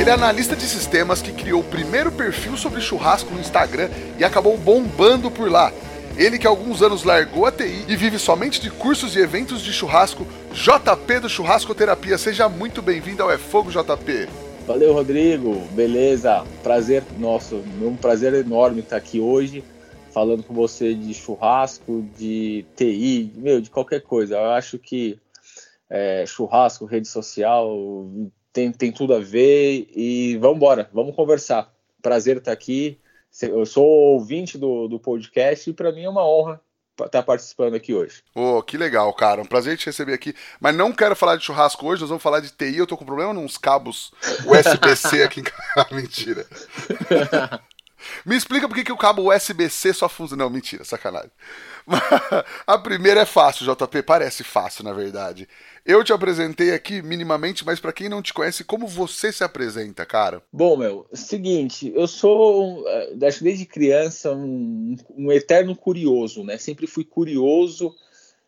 Ele é analista de sistemas que criou o primeiro perfil sobre churrasco no Instagram e acabou bombando por lá. Ele que há alguns anos largou a TI e vive somente de cursos e eventos de churrasco, JP do Churrascoterapia. Seja muito bem-vindo ao É Fogo, JP. Valeu, Rodrigo. Beleza? Prazer nosso. Um prazer enorme estar aqui hoje falando com você de churrasco, de TI, meu, de qualquer coisa. Eu acho que é, churrasco, rede social, tem, tem tudo a ver e vamos embora, vamos conversar. Prazer estar aqui. Eu sou ouvinte do, do podcast e para mim é uma honra estar participando aqui hoje. Oh, que legal, cara. Um prazer te receber aqui. Mas não quero falar de churrasco hoje, nós vamos falar de TI. Eu tô com problema nos cabos USB-C aqui em casa. mentira. Me explica por que, que o cabo USB-C só funciona. Não, mentira, sacanagem. A primeira é fácil, JP. Parece fácil, na verdade. Eu te apresentei aqui minimamente, mas para quem não te conhece, como você se apresenta, cara? Bom, meu, seguinte, eu sou, eh, acho desde criança, um, um eterno curioso, né? Sempre fui curioso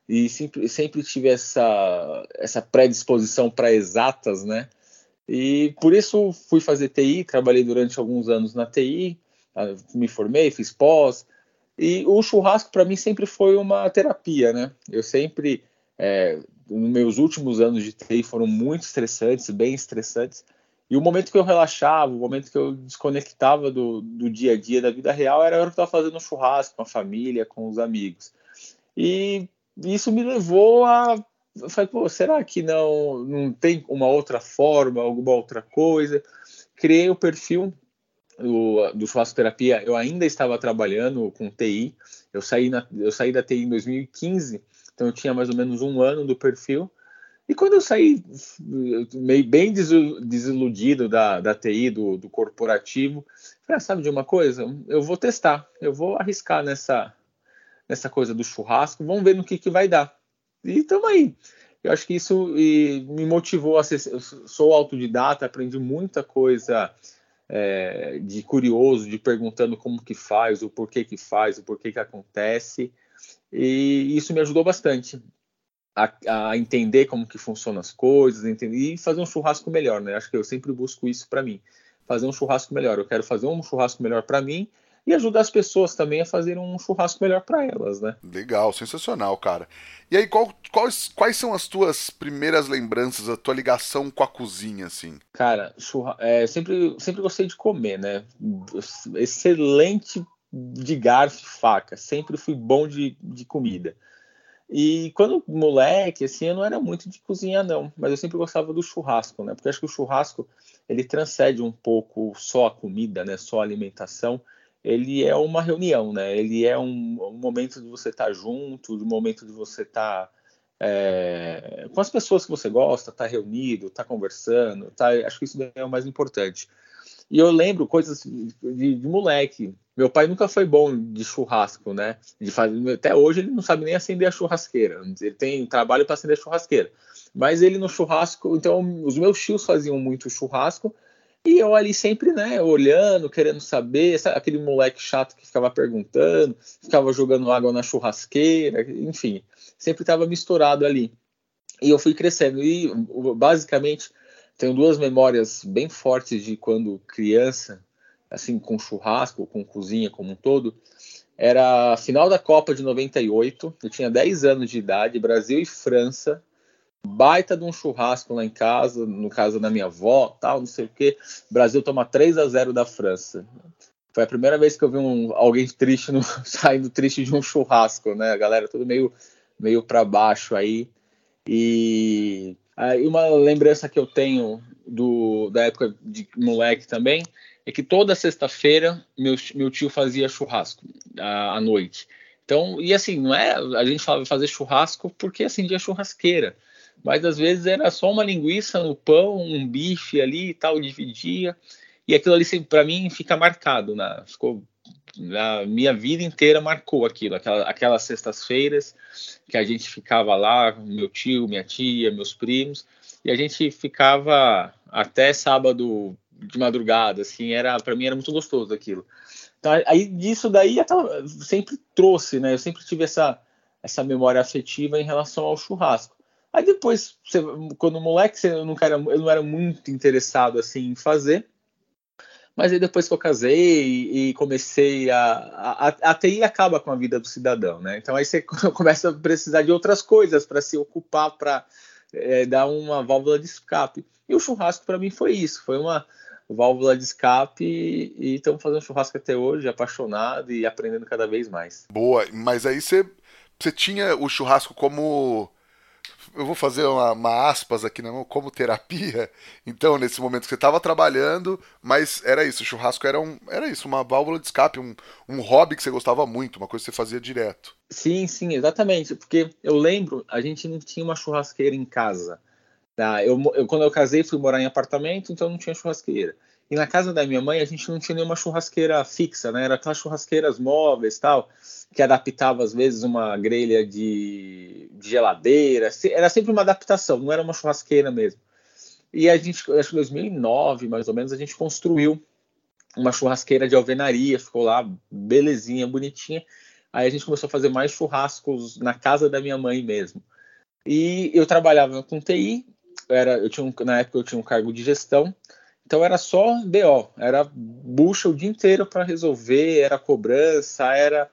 e sempre, sempre tive essa, essa predisposição para exatas, né? E por isso fui fazer TI, trabalhei durante alguns anos na TI, ah, me formei, fiz pós, e o churrasco para mim sempre foi uma terapia, né? Eu sempre é, nos meus últimos anos de TI foram muito estressantes, bem estressantes. E o momento que eu relaxava, o momento que eu desconectava do, do dia a dia, da vida real, era a hora que eu estava fazendo churrasco com a família, com os amigos. E isso me levou a. Eu falei, pô, será que não, não tem uma outra forma, alguma outra coisa? Criei o perfil do, churrasco terapia. Eu ainda estava trabalhando com TI. Eu saí, na, eu saí da TI em 2015 então eu tinha mais ou menos um ano do perfil. E quando eu saí meio bem desiludido da, da TI, do, do corporativo, falei, ah, sabe de uma coisa? Eu vou testar, eu vou arriscar nessa, nessa coisa do churrasco, vamos ver no que, que vai dar. E estamos aí. Eu acho que isso me motivou a ser. Eu sou autodidata, aprendi muita coisa é, de curioso, de perguntando como que faz, o porquê que faz, o porquê que acontece. E isso me ajudou bastante a, a entender como que funcionam as coisas, entender, e fazer um churrasco melhor, né? Acho que eu sempre busco isso para mim, fazer um churrasco melhor. Eu quero fazer um churrasco melhor para mim e ajudar as pessoas também a fazerem um churrasco melhor para elas, né? Legal, sensacional, cara. E aí, qual, quais, quais são as tuas primeiras lembranças, a tua ligação com a cozinha, assim? Cara, churra... é, sempre, sempre gostei de comer, né? Excelente de garfo e faca, sempre fui bom de, de comida. E quando moleque, assim, eu não era muito de cozinhar, não, mas eu sempre gostava do churrasco, né? Porque acho que o churrasco ele transcende um pouco só a comida, né? Só a alimentação. Ele é uma reunião, né? Ele é um, um momento de você estar tá junto, um momento de você estar tá, é, com as pessoas que você gosta, estar tá reunido, estar tá conversando, tá? Acho que isso é o mais importante. E eu lembro coisas de, de, moleque. Meu pai nunca foi bom de churrasco, né? De fazer, até hoje ele não sabe nem acender a churrasqueira. Ele tem trabalho para acender a churrasqueira. Mas ele no churrasco, então os meus tios faziam muito churrasco e eu ali sempre, né, olhando, querendo saber, sabe, aquele moleque chato que ficava perguntando, ficava jogando água na churrasqueira, enfim, sempre estava misturado ali. E eu fui crescendo e basicamente tenho duas memórias bem fortes de quando criança, assim, com churrasco, com cozinha como um todo. Era a final da Copa de 98, eu tinha 10 anos de idade, Brasil e França, baita de um churrasco lá em casa, no caso da minha avó, tal, não sei o que. Brasil toma 3 a 0 da França. Foi a primeira vez que eu vi um, alguém triste no, saindo triste de um churrasco, né? A galera tudo meio meio para baixo aí. E e uma lembrança que eu tenho do, da época de moleque também é que toda sexta-feira meu, meu tio fazia churrasco à, à, noite. Então, e assim, não é a gente fala fazer churrasco porque acendia churrasqueira. Mas às vezes era só uma linguiça no pão, um bife ali e tal, dividia. E aquilo ali, para mim, fica marcado, né? ficou na minha vida inteira marcou aquilo, aquela, aquelas sextas-feiras que a gente ficava lá, meu tio, minha tia, meus primos, e a gente ficava até sábado de madrugada, assim, era para mim era muito gostoso aquilo. Então, aí disso daí sempre trouxe, né? Eu sempre tive essa essa memória afetiva em relação ao churrasco. Aí depois, você, quando moleque, eu, nunca era, eu não era muito interessado assim em fazer. Mas aí depois que eu casei e, e comecei a, a, a TI acaba com a vida do cidadão, né? Então aí você começa a precisar de outras coisas para se ocupar, para é, dar uma válvula de escape. E o churrasco para mim foi isso, foi uma válvula de escape e estamos fazendo churrasco até hoje, apaixonado e aprendendo cada vez mais. Boa, mas aí você, você tinha o churrasco como eu vou fazer uma, uma aspas aqui, não, como terapia. Então, nesse momento que você estava trabalhando, mas era isso, o churrasco era, um, era isso, uma válvula de escape, um, um hobby que você gostava muito, uma coisa que você fazia direto. Sim, sim, exatamente. Porque eu lembro, a gente não tinha uma churrasqueira em casa. Tá? Eu, eu, quando eu casei, fui morar em apartamento, então não tinha churrasqueira. E na casa da minha mãe, a gente não tinha nenhuma churrasqueira fixa, né? Era aquelas churrasqueiras móveis tal, que adaptava às vezes uma grelha de, de geladeira. Era sempre uma adaptação, não era uma churrasqueira mesmo. E a gente, acho que em 2009, mais ou menos, a gente construiu uma churrasqueira de alvenaria, ficou lá belezinha, bonitinha. Aí a gente começou a fazer mais churrascos na casa da minha mãe mesmo. E eu trabalhava com TI, era, eu tinha um, na época eu tinha um cargo de gestão, então era só BO, era bucha o dia inteiro para resolver, era cobrança, era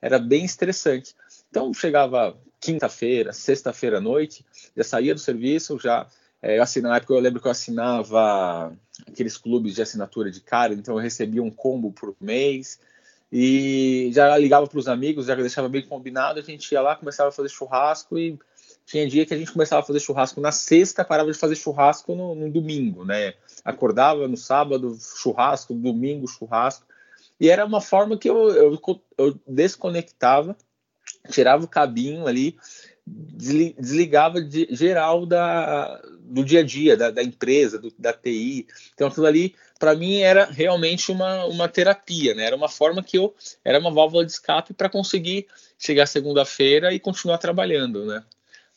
era bem estressante. Então chegava quinta-feira, sexta-feira à noite, já saía do serviço, já é, eu assinava, na época eu lembro que eu assinava aqueles clubes de assinatura de cara, então eu recebia um combo por mês e já ligava para os amigos, já deixava bem combinado, a gente ia lá, começava a fazer churrasco e tinha dia que a gente começava a fazer churrasco na sexta, parava de fazer churrasco no, no domingo, né? Acordava no sábado, churrasco, domingo, churrasco. E era uma forma que eu, eu, eu desconectava, tirava o cabinho ali, desligava de, geral da, do dia a dia, da, da empresa, do, da TI. Então aquilo ali, para mim, era realmente uma, uma terapia, né? Era uma forma que eu. Era uma válvula de escape para conseguir chegar segunda-feira e continuar trabalhando, né?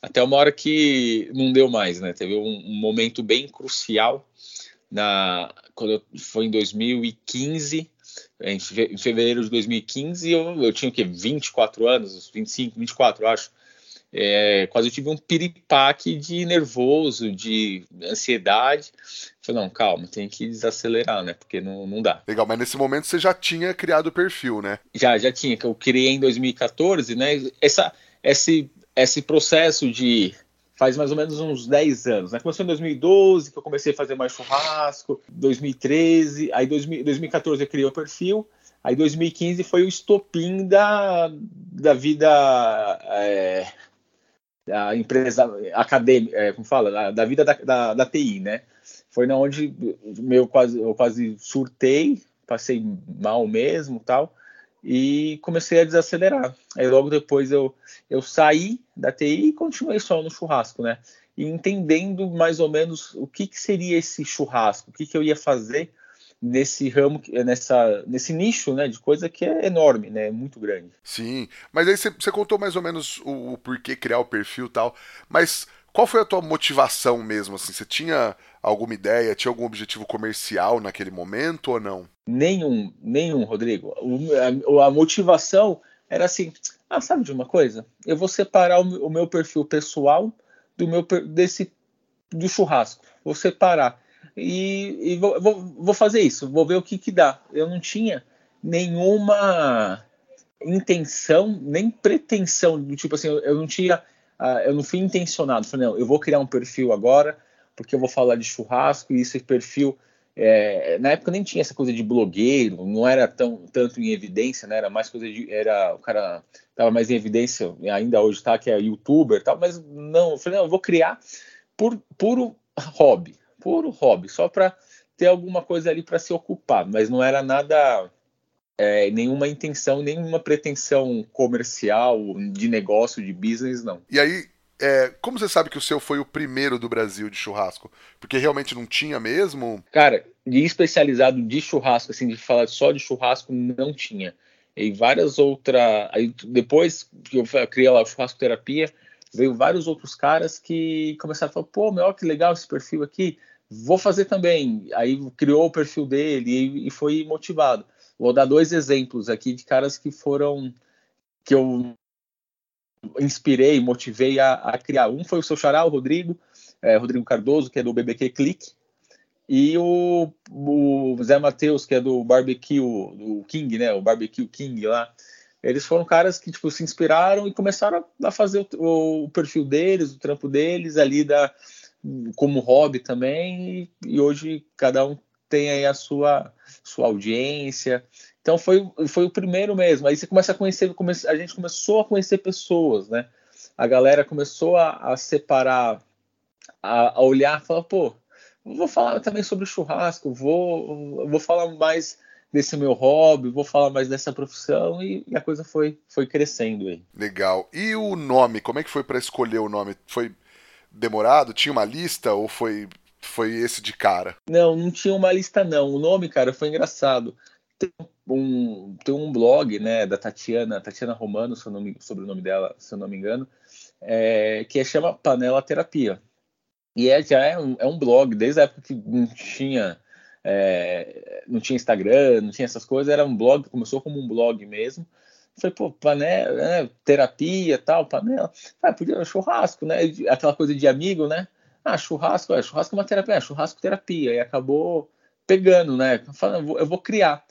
Até uma hora que não deu mais, né? Teve um, um momento bem crucial na quando eu, foi em 2015, em fevereiro de 2015, eu, eu tinha o quê? 24 anos, 25, 24, acho. É, quase eu tive um piripaque de nervoso, de ansiedade. Falei, não, calma, tem que desacelerar, né? Porque não, não dá. Legal, mas nesse momento você já tinha criado o perfil, né? Já, já tinha, que eu criei em 2014, né? Essa, esse esse processo de faz mais ou menos uns 10 anos. Né? Começou em 2012, que eu comecei a fazer mais churrasco, 2013, aí 2000, 2014 eu criei o perfil, aí 2015 foi o estopim da, da vida é, da empresa acadêmica, é, como fala, da, da vida da, da, da, TI, né? Foi na onde meu quase, eu quase surtei, passei mal mesmo tal, e comecei a desacelerar. Aí logo depois eu, eu saí da TI e continuei só no churrasco, né? E entendendo mais ou menos o que, que seria esse churrasco, o que, que eu ia fazer nesse ramo, nessa, nesse nicho, né, de coisa que é enorme, né, muito grande. Sim, mas aí você contou mais ou menos o, o porquê criar o perfil e tal, mas qual foi a tua motivação mesmo? Assim, você tinha alguma ideia, tinha algum objetivo comercial naquele momento ou não? Nenhum, nenhum, Rodrigo. O, a, a, motivação era assim: ah, sabe de uma coisa? Eu vou separar o, meu perfil pessoal do meu desse do churrasco. Vou separar e, e vou, vou, fazer isso. Vou ver o que que dá. Eu não tinha nenhuma intenção nem pretensão do tipo assim. Eu, não tinha uh, eu não fui intencionado. Falei, não, eu vou criar um perfil agora, porque eu vou falar de churrasco, e esse perfil. É, na época nem tinha essa coisa de blogueiro, não era tão tanto em evidência, né? Era mais coisa de. Era, o cara estava mais em evidência, ainda hoje tá, que é youtuber tal, mas não, eu falei, não, eu vou criar por puro hobby, puro hobby, só para ter alguma coisa ali para se ocupar, mas não era nada é, nenhuma intenção, nenhuma pretensão comercial, de negócio, de business, não. E aí, é, como você sabe que o seu foi o primeiro do Brasil de churrasco? Porque realmente não tinha mesmo? Cara, de especializado de churrasco, assim, de falar só de churrasco, não tinha. E várias outras. Depois que eu criei lá o churrasco terapia, veio vários outros caras que começaram a falar, pô, meu, que legal esse perfil aqui, vou fazer também. Aí criou o perfil dele e, e foi motivado. Vou dar dois exemplos aqui de caras que foram que eu inspirei, motivei a, a, criar. Um foi o seu xará, o Rodrigo, é, Rodrigo Cardoso, que é do BBQ Click, e o, o Zé Matheus, que é do Barbecue, do King, né, o Barbecue King lá. Eles foram caras que tipo, se inspiraram e começaram a fazer o, o perfil deles, o trampo deles ali da, como hobby também, e, e hoje cada um tem aí a sua, sua audiência, então foi, foi o primeiro mesmo. Aí você começa a conhecer, a gente começou a conhecer pessoas, né? A galera começou a, a separar, a, a olhar, falar, pô, vou falar também sobre churrasco, vou, vou falar mais desse meu hobby, vou falar mais dessa profissão e, e, a coisa foi, foi crescendo aí. Legal. E o nome, como é que foi para escolher o nome? Foi demorado? Tinha uma lista ou foi foi esse de cara? Não, não tinha uma lista não. O nome, cara, foi engraçado tem um, tem um blog né, da Tatiana, Tatiana Romano, se nome, sobre o nome dela, se eu não me engano, é, que é, chama Panela Terapia. E é, já é um, é um blog, desde a época que não tinha, é, não tinha Instagram, não tinha essas coisas, era um blog, começou como um blog mesmo. Falei, pô, panela, né, terapia tal, panela. Ah, podia churrasco, né? Aquela coisa de amigo, né? Ah, churrasco, é, churrasco é uma terapia, é, churrasco terapia. E acabou pegando, né? Falando, eu vou, eu vou criar.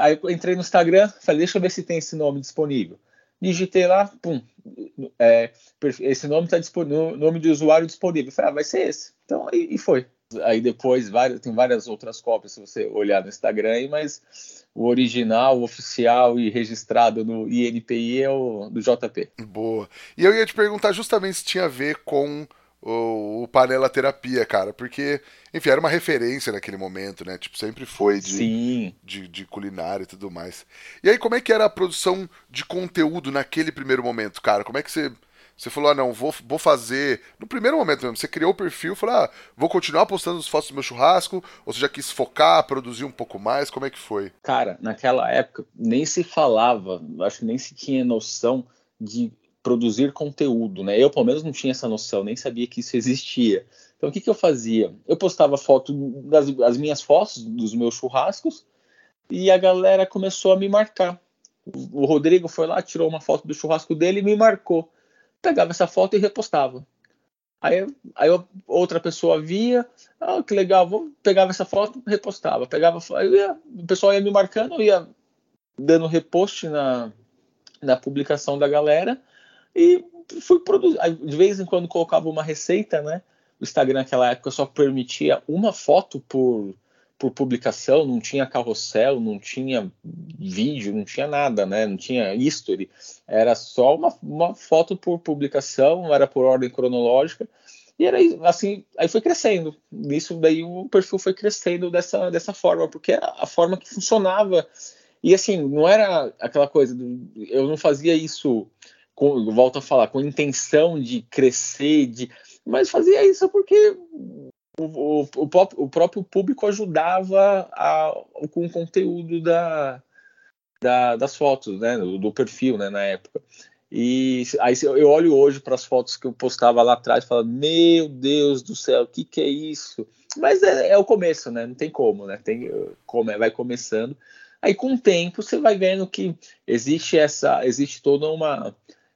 Aí eu entrei no Instagram, falei, deixa eu ver se tem esse nome disponível. Digitei lá, pum, é, esse nome está disponível, nome de usuário disponível. Falei, ah, vai ser esse. Então, e, e foi. Aí depois várias, tem várias outras cópias se você olhar no Instagram, mas o original, o oficial e registrado no INPI é o do JP. Boa. E eu ia te perguntar justamente se tinha a ver com o, o Panela Terapia, cara, porque, enfim, era uma referência naquele momento, né? Tipo, sempre foi de, de, de, culinária e tudo mais. E aí, como é que era a produção de conteúdo naquele primeiro momento, cara? Como é que você. Você falou, ah, não, vou, vou fazer. No primeiro momento mesmo, você criou o perfil, falou, ah, vou continuar postando as fotos do meu churrasco, ou você já quis focar, produzir um pouco mais, como é que foi? Cara, naquela época nem se falava, acho que nem se tinha noção de produzir conteúdo, né? Eu, pelo menos, não tinha essa noção, nem sabia que isso existia. Então, o que, que eu fazia? Eu postava foto das as minhas fotos dos meus churrascos e a galera começou a me marcar. O Rodrigo foi lá, tirou uma foto do churrasco dele e me marcou. Pegava essa foto e repostava. Aí, aí outra pessoa via, ah, que legal, vou pegava essa foto, repostava. Pegava, ia, o pessoal ia me marcando, ia dando repost na, na publicação da galera e fui produzir. De vez em quando colocava uma receita, né? O Instagram naquela época só permitia uma foto por, por publicação, não tinha carrossel, não tinha vídeo, não tinha nada, né? Não tinha history. Era só uma, uma foto por publicação, era por ordem cronológica. E era assim, aí foi crescendo. Isso daí o perfil foi crescendo dessa, dessa forma, porque era a forma que funcionava. E assim, não era aquela coisa, eu não fazia isso com, volto a falar, com intenção de crescer, de, mas fazia isso porque o, o, o, o próprio público ajudava a, com o conteúdo da, da, das fotos, né, do, do, perfil, né, na época. E aí eu olho hoje para as fotos que eu postava lá atrás e falo, meu Deus do céu, o que, que é isso? Mas é, é, o começo, né? Não tem como, né? Tem, como, vai começando. Aí com o tempo você vai vendo que existe essa, existe toda uma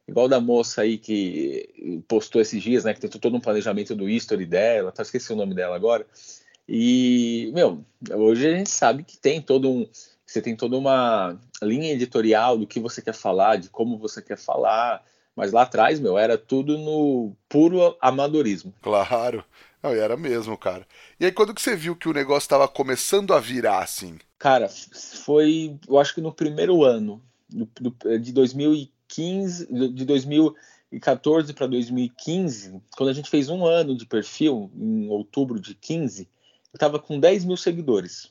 igual da moça aí que postou esses dias, né, que tem todo um planejamento do history dela, tá, esqueci o nome dela agora. E, meu, hoje a gente sabe que tem todo um você tem toda uma linha editorial do que você quer falar, de como você quer falar, mas lá atrás, meu, era tudo no puro amadorismo. Claro. Não, era mesmo, cara. E aí, quando que você viu que o negócio estava começando a virar assim? Cara, foi, eu acho que no primeiro ano de 2015, 15, de 2014 para 2015, quando a gente fez um ano de perfil, em outubro de 15, eu estava com 10 mil seguidores.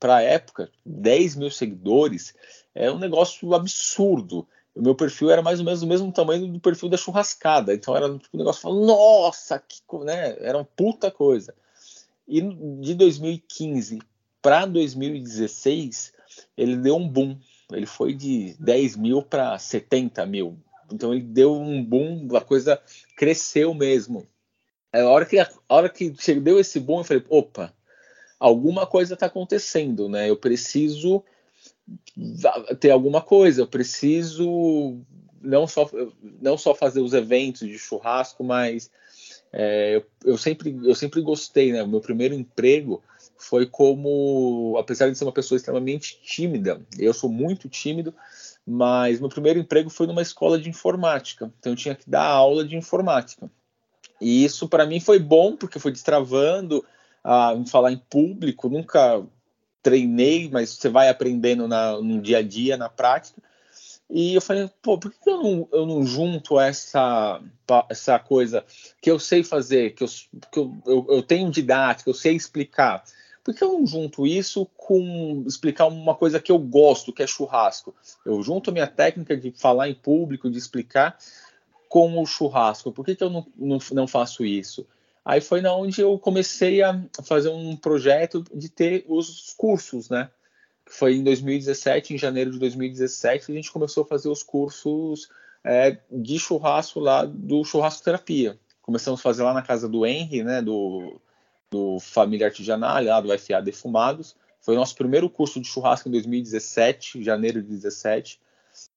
Para a época, 10 mil seguidores é um negócio absurdo. o meu perfil era mais ou menos o mesmo tamanho do perfil da churrascada. Então era tipo um negócio falando, nossa, que né? Era uma puta coisa. E de 2015 para 2016, ele deu um boom. Ele foi de 10 mil para 70 mil. Então ele deu um boom, a coisa cresceu mesmo. A hora que, a hora que deu esse boom, eu falei, opa, alguma coisa está acontecendo, né? Eu preciso ter alguma coisa, eu preciso não só, não só fazer os eventos de churrasco, mas é, eu, eu, sempre, eu sempre gostei, né? O meu primeiro emprego foi como, apesar de ser uma pessoa extremamente tímida, eu sou muito tímido, mas meu primeiro emprego foi numa escola de informática, então eu tinha que dar aula de informática. E isso para mim foi bom, porque foi destravando a falar em público, nunca treinei, mas você vai aprendendo na, no dia a dia, na prática. E eu falei, pô, por que eu não, eu não junto essa, essa coisa que eu sei fazer, que, eu, que eu, eu, eu tenho didática, eu sei explicar? Por que eu não junto isso com explicar uma coisa que eu gosto, que é churrasco? Eu junto a minha técnica de falar em público, de explicar, com o churrasco. Por que, que eu não, não, não faço isso? Aí foi na onde eu comecei a fazer um projeto de ter os cursos, né? Foi em 2017, em janeiro de 2017, a gente começou a fazer os cursos é, de churrasco lá do Churrasco Terapia. Começamos a fazer lá na casa do Henry, né? Do, do Família Artesanal, lá do FA Defumados. Foi o nosso primeiro curso de churrasco em 2017, janeiro de 2017.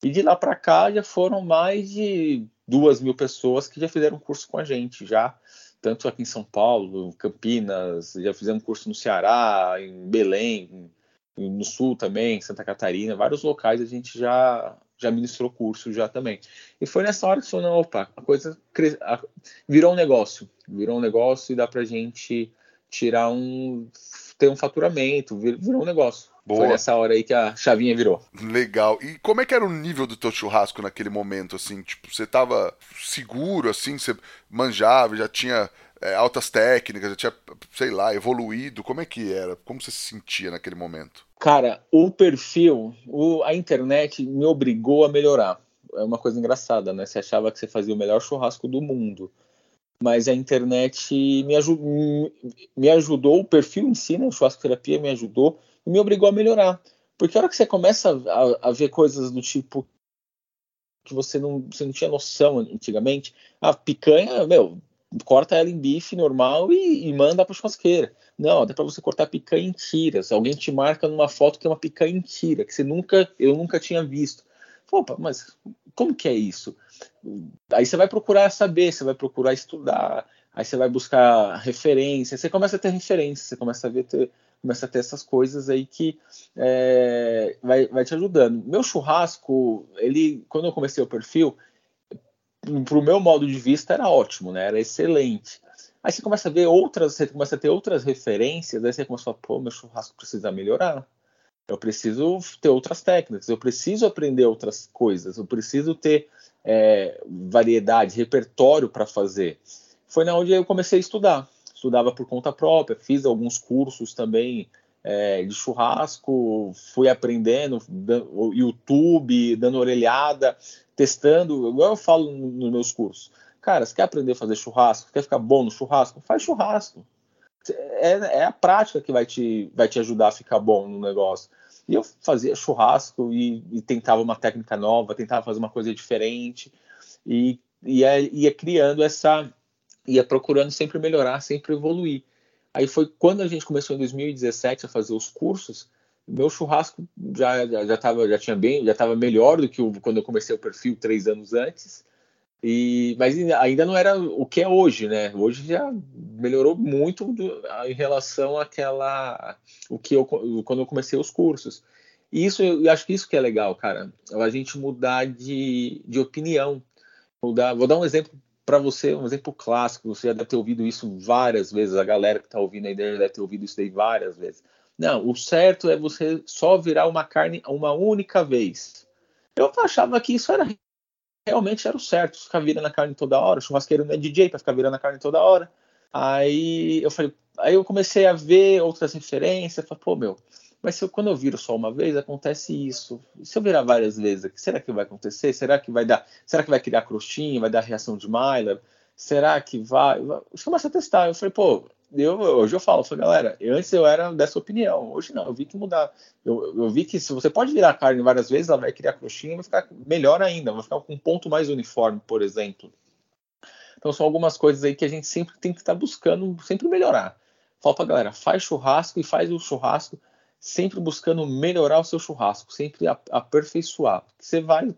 E de lá para cá já foram mais de duas mil pessoas que já fizeram curso com a gente, já tanto aqui em São Paulo, Campinas, já fizemos curso no Ceará, em Belém, no Sul também, Santa Catarina, vários locais a gente já já ministrou curso já também. E foi nessa hora que falou, não, opa, a coisa virou um negócio, virou um negócio e dá pra gente tirar um ter um faturamento, virou um negócio. Boa. Foi nessa hora aí que a chavinha virou. Legal. E como é que era o nível do teu churrasco naquele momento, assim? Tipo, você tava seguro, assim? Você manjava, já tinha é, altas técnicas, já tinha, sei lá, evoluído? Como é que era? Como você se sentia naquele momento? Cara, o perfil, o, a internet me obrigou a melhorar. É uma coisa engraçada, né? Você achava que você fazia o melhor churrasco do mundo mas a internet me, me ajudou, o perfil em si, né, o terapia me ajudou e me obrigou a melhorar. Porque a hora que você começa a, a ver coisas do tipo que você não, você não tinha noção antigamente, a picanha, meu, corta ela em bife normal e, e manda para churrasqueira. Não, dá para você cortar picanha em tiras. Alguém te marca numa foto que é uma picanha em tira, que você nunca, eu nunca tinha visto. Opa, mas como que é isso? Aí você vai procurar saber, você vai procurar estudar, aí você vai buscar referência, você começa a ter referência, você começa a ver ter, começa a ter essas coisas aí que é, vai, vai te ajudando. Meu churrasco, ele, quando eu comecei o perfil, para o meu modo de vista era ótimo, né? Era excelente. Aí você começa a ver outras, você começa a ter outras referências, aí você começa a falar, pô, meu churrasco precisa melhorar. Eu preciso ter outras técnicas, eu preciso aprender outras coisas, eu preciso ter é, variedade, repertório para fazer. Foi na onde eu comecei a estudar estudava por conta própria, fiz alguns cursos também é, de churrasco, fui aprendendo, YouTube, dando orelhada, testando, igual eu falo nos meus cursos. Cara, você quer aprender a fazer churrasco? Quer ficar bom no churrasco? Faz churrasco. É, é a prática que vai te, vai te ajudar a ficar bom no negócio. E eu fazia churrasco e, e tentava uma técnica nova, tentava fazer uma coisa diferente e ia, ia criando essa ia procurando sempre melhorar, sempre evoluir. Aí foi quando a gente começou em 2017 a fazer os cursos, meu churrasco já já, já, tava, já tinha bem, já estava melhor do que o, quando eu comecei o perfil três anos antes. E, mas ainda não era o que é hoje, né? Hoje já melhorou muito do, em relação àquela o que eu quando eu comecei os cursos. E isso eu acho que isso que é legal, cara. A gente mudar de, de opinião. Mudar, vou dar um exemplo para você, um exemplo clássico, você já deve ter ouvido isso várias vezes, a galera que está ouvindo aí deve ter ouvido isso daí várias vezes. Não, o certo é você só virar uma carne uma única vez. Eu achava que isso era realmente era o certo, ficar virando a carne toda hora. O churrasqueiro não é DJ para ficar virando a carne toda hora. Aí eu falei, aí eu comecei a ver outras referências, falei, pô, meu, Mas se eu, quando eu viro só uma vez, acontece isso. E se eu virar várias vezes, será que vai acontecer? Será que vai dar? Será que vai criar crostinha? Vai dar reação de Myler? Será que vai? Eu comecei a testar. Eu falei, pô, eu, hoje eu falo, eu galera, antes eu era dessa opinião, hoje não, eu vi que mudar. Eu, eu vi que se você pode virar carne várias vezes, ela vai criar crostinha e vai ficar melhor ainda, vai ficar com um ponto mais uniforme, por exemplo. Então são algumas coisas aí que a gente sempre tem que estar tá buscando, sempre melhorar. Fala pra galera, faz churrasco e faz o churrasco sempre buscando melhorar o seu churrasco, sempre aperfeiçoar. Você vai.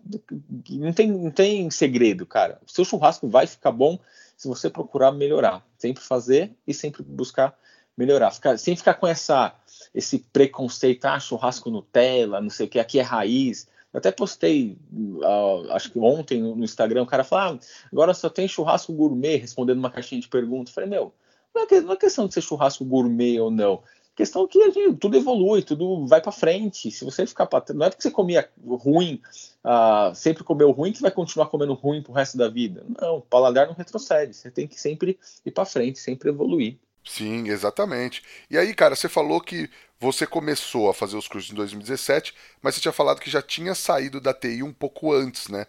Não tem, não tem segredo, cara. O seu churrasco vai ficar bom se você procurar melhorar. Sempre fazer e sempre buscar melhorar. Ficar, sem ficar com essa, esse preconceito, ah, churrasco Nutella, não sei o que, aqui é raiz. Eu até postei, uh, acho que ontem no Instagram, o cara falou, ah, agora só tem churrasco gourmet, respondendo uma caixinha de perguntas. Eu falei, meu, não é, não é questão de ser churrasco gourmet ou não questão que gente, tudo evolui, tudo vai para frente. Se você ficar para não é porque você comia ruim, uh, sempre comeu ruim que vai continuar comendo ruim pro resto da vida. Não, o paladar não retrocede. Você tem que sempre ir para frente, sempre evoluir. Sim, exatamente. E aí, cara, você falou que você começou a fazer os cursos em 2017, mas você tinha falado que já tinha saído da TI um pouco antes, né?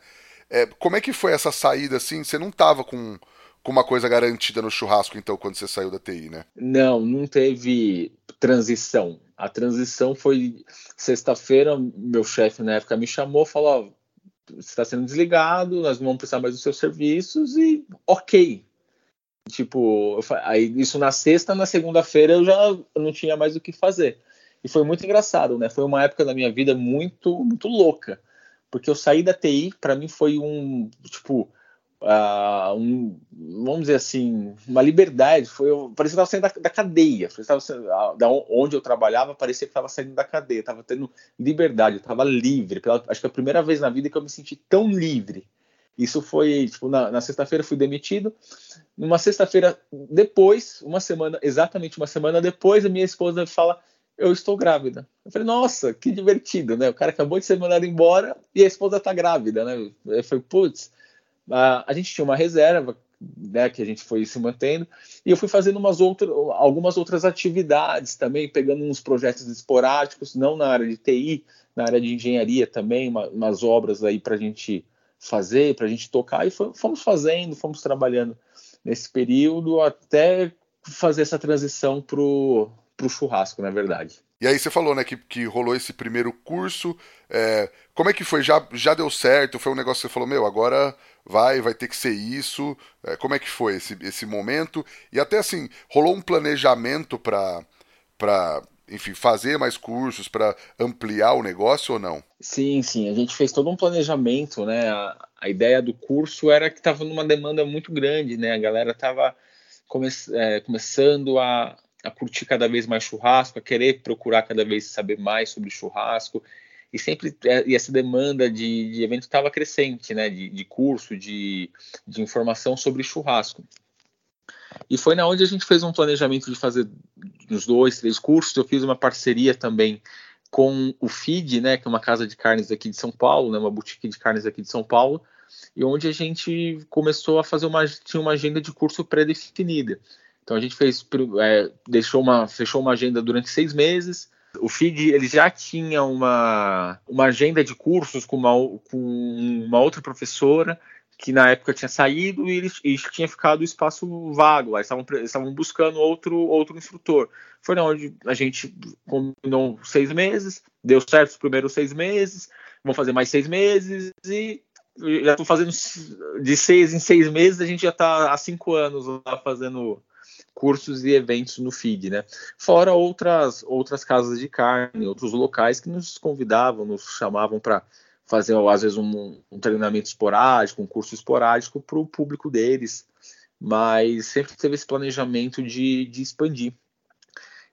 É, como é que foi essa saída assim? Você não estava com com uma coisa garantida no churrasco, então, quando você saiu da TI, né? Não, não teve transição. A transição foi sexta-feira, meu chefe na época me chamou, falou: você está sendo desligado, nós não vamos precisar mais dos seus serviços e ok. Tipo, aí isso na sexta, na segunda-feira eu já não tinha mais o que fazer. E foi muito engraçado, né? Foi uma época da minha vida muito, muito louca, porque eu saí da TI, para mim foi um, tipo, uh, um, vamos dizer assim, uma liberdade. Foi, parecia que estava saindo da, da cadeia. Saindo, da onde eu trabalhava, parecia que estava saindo da cadeia. Estava tendo liberdade, estava livre. Pela, acho que é a primeira vez na vida que eu me senti tão livre. Isso foi, tipo, na, na sexta-feira fui demitido. Numa sexta-feira depois, uma semana, exatamente uma semana depois, a minha esposa fala: Eu estou grávida. Eu falei: Nossa, que divertido, né? O cara acabou de ser mandado embora e a esposa está grávida, né? Eu falei: Putz, a, gente tinha uma reserva, né, que a gente foi se mantendo, e eu fui fazendo umas outras, algumas outras atividades também, pegando uns projetos esporádicos, não na área de TI, na área de engenharia também, uma, umas obras aí para a gente fazer, para a gente tocar, e fomos fazendo, fomos trabalhando nesse período até fazer essa transição para o churrasco, na verdade. E aí você falou, né, que, que rolou esse primeiro curso. É, como é que foi? Já, já deu certo? Foi um negócio que você falou, meu, agora vai, vai ter que ser isso. É, como é que foi esse, esse momento? E até assim, rolou um planejamento para para enfim, fazer mais cursos para ampliar o negócio ou não? Sim, sim, a gente fez todo um planejamento, né? A, a ideia do curso era que estava numa demanda muito grande, né? A galera estava come, é, começando a, a curtir cada vez mais churrasco, a querer procurar cada vez saber mais sobre churrasco. E sempre é, e essa demanda de, de evento estava crescente, né? De, de curso, de, de informação sobre churrasco. E foi na onde a gente fez um planejamento de fazer uns dois, três cursos. Eu fiz uma parceria também com o FID, né, que é uma casa de carnes aqui de São Paulo, né, uma boutique de carnes aqui de São Paulo, e onde a gente começou a fazer uma tinha uma agenda de curso pré-definida. Então a gente fez, é, deixou uma, fechou uma agenda durante seis meses. O FID ele já tinha uma, uma agenda de cursos com uma, com uma outra professora que na época tinha saído e, eles, e tinha ficado o espaço vago. Lá estavam, estavam buscando outro, outro instrutor. Foi onde a gente combinou seis meses, deu certo os primeiros seis meses, vão fazer mais seis meses e já estou fazendo de seis em seis meses, a gente já está há cinco anos lá fazendo cursos e eventos no feed, né? Fora outras outras casas de carne, outros locais que nos convidavam, nos chamavam para fazer às vezes um, um, treinamento esporádico, um curso esporádico para o público deles, mas sempre teve esse planejamento de, de expandir.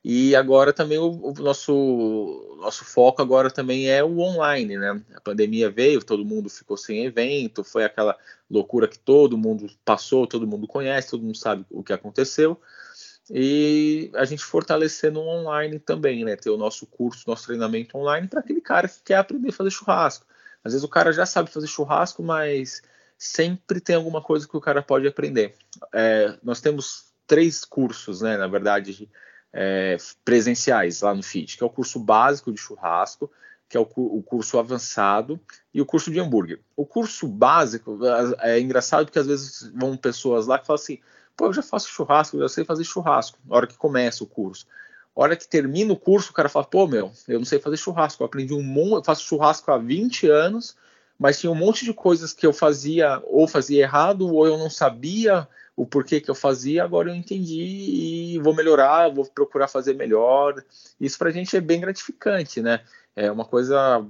E agora também o, o, nosso, nosso foco agora também é o online, né? A pandemia veio, todo mundo ficou sem evento, foi aquela loucura que todo mundo passou, todo mundo conhece, todo mundo sabe o que aconteceu. E a gente fortalecendo online também, né? Ter o nosso curso, nosso treinamento online para aquele cara que quer aprender a fazer churrasco. Às vezes o cara já sabe fazer churrasco, mas sempre tem alguma coisa que o cara pode aprender. É, nós temos três cursos, né? Na verdade, é, presenciais lá no FIT, que é o curso básico de churrasco, que é o, o, curso avançado e o curso de hambúrguer. O curso básico é, é engraçado porque às vezes vão pessoas lá que falam assim: pô, eu já faço churrasco, eu já sei fazer churrasco, na hora que começa o curso. A hora que termina o curso, o cara fala: pô, meu, eu não sei fazer churrasco, eu aprendi um monte, eu faço churrasco há 20 anos, mas tinha um monte de coisas que eu fazia ou fazia errado ou eu não sabia o porquê que eu fazia, agora eu entendi e vou melhorar, vou procurar fazer melhor. Isso para a gente é bem gratificante, né? É uma coisa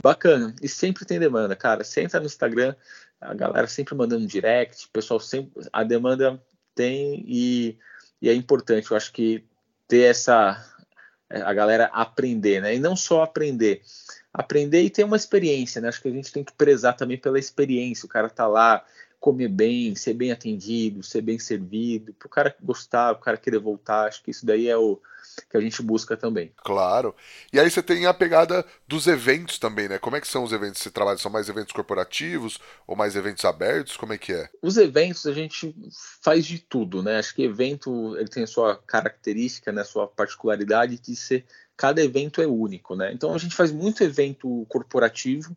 bacana. E sempre tem demanda, cara. Você entra no Instagram, a galera sempre mandando direct, o pessoal sempre. A demanda tem e, e é importante. Eu acho que ter essa. A galera aprender, né? E não só aprender, aprender e ter uma experiência, né? Acho que a gente tem que prezar também pela experiência. O cara tá lá, comer bem, ser bem atendido, ser bem servido, para o cara gostar, o cara querer voltar. Acho que isso daí é o que a gente busca também. Claro. E aí você tem a pegada dos eventos também, né? Como é que são os eventos você trabalha? São mais eventos corporativos ou mais eventos abertos? Como é que é? Os eventos a gente faz de tudo, né? Acho que evento ele tem a sua característica, né? A sua particularidade de ser cada evento é único, né? Então a gente faz muito evento corporativo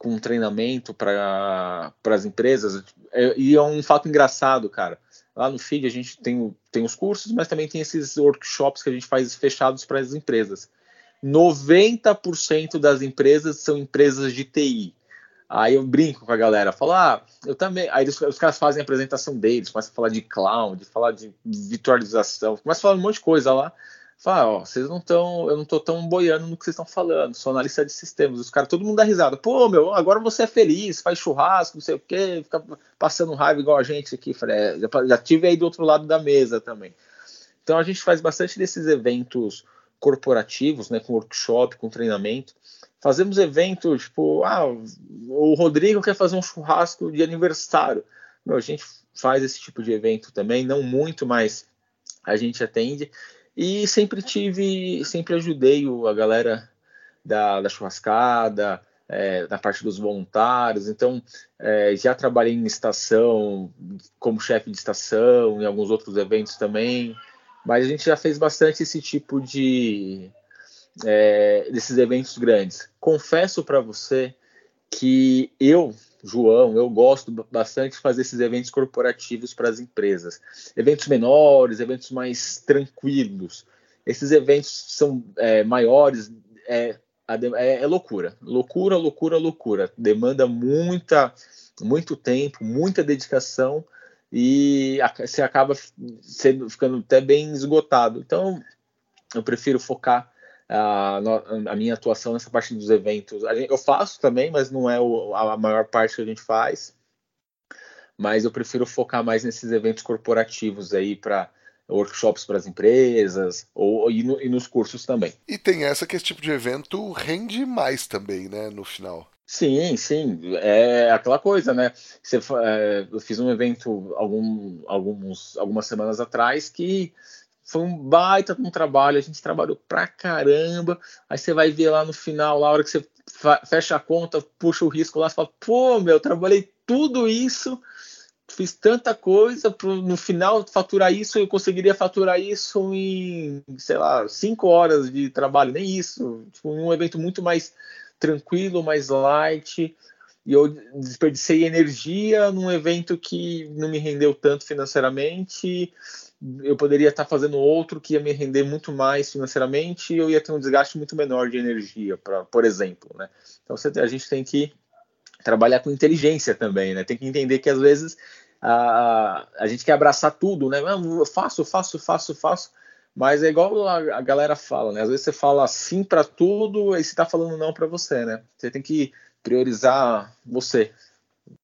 com treinamento para as empresas. É, e é um fato engraçado, cara. Lá no feed a gente tem, tem os cursos, mas também tem esses workshops que a gente faz fechados para as empresas. 90% das empresas são empresas de TI. Aí eu brinco com a galera, falo, ah, eu também. Aí os, os caras fazem a apresentação deles, começam a falar de cloud, falar de virtualização, começam a falar um monte de coisa lá. Fala, ó, vocês não estão, eu não tô tão boiando no que vocês estão falando, sou analista de sistemas. Os caras, todo mundo dá risada. Pô, meu, agora você é feliz, faz churrasco, não sei o quê, fica passando raiva igual a gente aqui. É, já, já tive aí do outro lado da mesa também. Então a gente faz bastante desses eventos corporativos, né, com workshop, com treinamento. Fazemos eventos, tipo, ah, o Rodrigo quer fazer um churrasco de aniversário. Meu, a gente faz esse tipo de evento também, não muito, mas a gente atende. E sempre tive, sempre ajudei a galera da, da churrascada, é, na parte dos voluntários. Então, é, já trabalhei em estação, como chefe de estação, em alguns outros eventos também. Mas a gente já fez bastante esse tipo de. É, desses eventos grandes. Confesso para você que eu João, eu gosto bastante de fazer esses eventos corporativos para as empresas. Eventos menores, eventos mais tranquilos. Esses eventos são é, maiores, é, é, é, loucura. Loucura, loucura, loucura. Demanda muita, muito tempo, muita dedicação e você acaba sendo, ficando até bem esgotado. Então, eu prefiro focar a, a, minha atuação nessa parte dos eventos. eu faço também, mas não é o, a maior parte que a gente faz. Mas eu prefiro focar mais nesses eventos corporativos aí para workshops para as empresas ou e, no, e, nos cursos também. E tem essa que esse tipo de evento rende mais também, né, no final. Sim, sim, é aquela coisa, né? Você, é, eu fiz um evento algum, alguns, algumas semanas atrás que foi um baita um trabalho, a gente trabalhou pra caramba. Aí você vai ver lá no final, lá, a hora que você fecha a conta, puxa o risco lá, você fala, pô, meu, trabalhei tudo isso, fiz tanta coisa, pro, no final faturar isso, eu conseguiria faturar isso em, sei lá, cinco horas de trabalho, nem isso. Tipo, um evento muito mais tranquilo, mais light. E eu desperdicei energia num evento que não me rendeu tanto financeiramente eu poderia estar fazendo outro que ia me render muito mais financeiramente e eu ia ter um desgaste muito menor de energia, pra, por exemplo, né? Então você, a gente tem que trabalhar com inteligência também, né? Tem que entender que às vezes a, a gente quer abraçar tudo, né? Eu faço, faço, faço, faço, mas é igual a, a galera fala, né? Às vezes você fala sim para tudo e você está falando não para você, né? Você tem que priorizar você,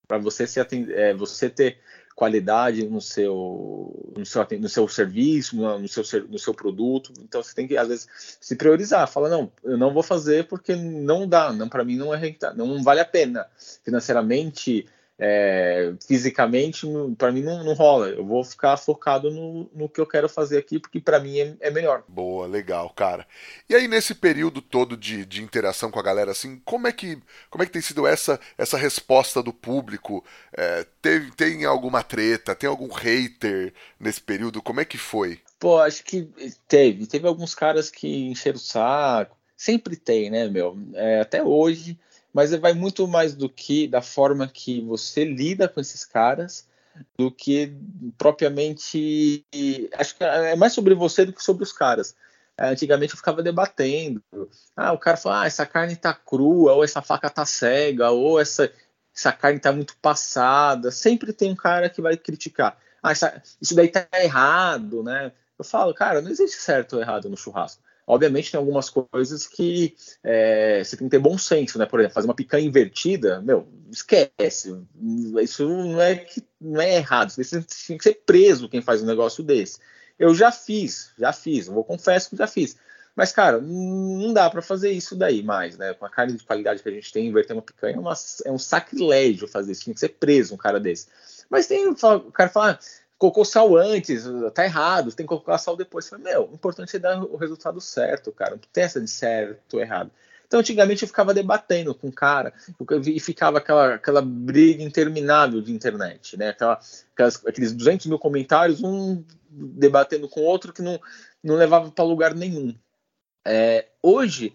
para você se atender, é, você ter qualidade no seu, no seu, no seu serviço, no seu, no seu produto. Então você tem que, às vezes, se priorizar. Fala, não, eu não vou fazer porque não dá, não para mim não é não vale a pena financeiramente, é, fisicamente, para mim não, não, rola. Eu vou ficar focado no, no que eu quero fazer aqui, porque para mim é, é, melhor. Boa, legal, cara. E aí, nesse período todo de, de interação com a galera, assim, como é que, como é que tem sido essa, essa resposta do público? É, tem, tem alguma treta? Tem algum hater nesse período? Como é que foi? Pô, acho que teve. Teve alguns caras que encheram o saco. Sempre tem, né, meu? É, até hoje. Mas vai muito mais do que da forma que você lida com esses caras do que propriamente. Acho que é mais sobre você do que sobre os caras. É, antigamente eu ficava debatendo. Ah, o cara fala, ah, essa carne tá crua, ou essa faca tá cega, ou essa, essa carne tá muito passada. Sempre tem um cara que vai criticar. Ah, essa, isso daí tá errado, né? Eu falo, cara, não existe certo ou errado no churrasco. Obviamente tem algumas coisas que é, você tem que ter bom senso, né? Por exemplo, fazer uma picanha invertida, meu, esquece. Isso não é que não é errado. Você tem que ser preso quem faz um negócio desse. Eu já fiz, já fiz. Vou confesso que já fiz. Mas, cara, não dá para fazer isso daí mais, né? Com a carne de qualidade que a gente tem, inverter uma picanha é, uma, é um sacrilégio fazer isso. Tinha que ser preso um cara desse. Mas tem o cara fala, ah, colocou sal antes, tá errado, tem que colocar sal depois. Falei, meu, o importante é dar o resultado certo, cara. Não tem essa de certo ou errado. Então, antigamente eu ficava debatendo com o cara e ficava aquela, aquela briga interminável de internet, né? Aquela, aquelas, aqueles 200 mil comentários, um debatendo com o outro que não, não levava para lugar nenhum. É, hoje,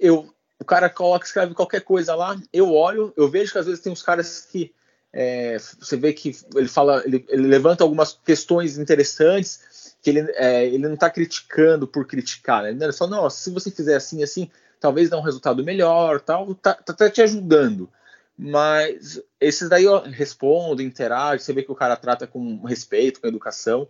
eu, o cara coloca, escreve qualquer coisa lá, eu olho, eu vejo que às vezes tem uns caras que é, você vê que ele fala, ele, ele, levanta algumas questões interessantes que ele, é, ele não está criticando por criticar, né? Ele fala, não, se você fizer assim, assim, talvez dê um resultado melhor, tal, tá, tá, tá te ajudando. Mas esses daí respondem, interagem, você vê que o cara trata com respeito, com educação.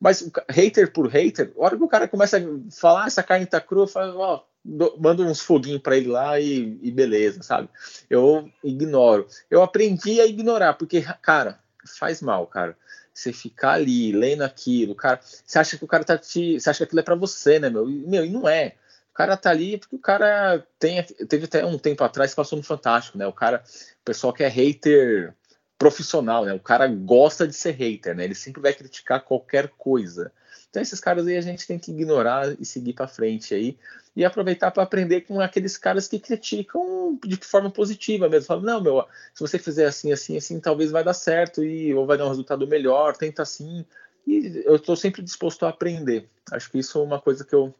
Mas hater por hater, a hora que o cara começa a falar, ah, essa carne tá crua, fala, ó, mando uns foguinhos para ele lá e, e, beleza, sabe? Eu ignoro. Eu aprendi a ignorar, porque, cara, faz mal, cara. Você ficar ali lendo aquilo, cara, você acha que o cara tá te. Você acha que aquilo é para você, né, meu? E, meu, e não é. O cara tá ali porque o cara tem, teve até um tempo atrás passou no Fantástico, né? O cara, o pessoal que é hater profissional, né? O cara gosta de ser hater, né? Ele sempre vai criticar qualquer coisa. Então esses caras aí a gente tem que ignorar e seguir para frente aí e aproveitar para aprender com aqueles caras que criticam de forma positiva mesmo. Falam, não, meu, se você fizer assim, assim, assim, talvez vai dar certo e ou vai dar um resultado melhor, tenta assim. E eu estou sempre disposto a aprender. Acho que isso é uma coisa que eu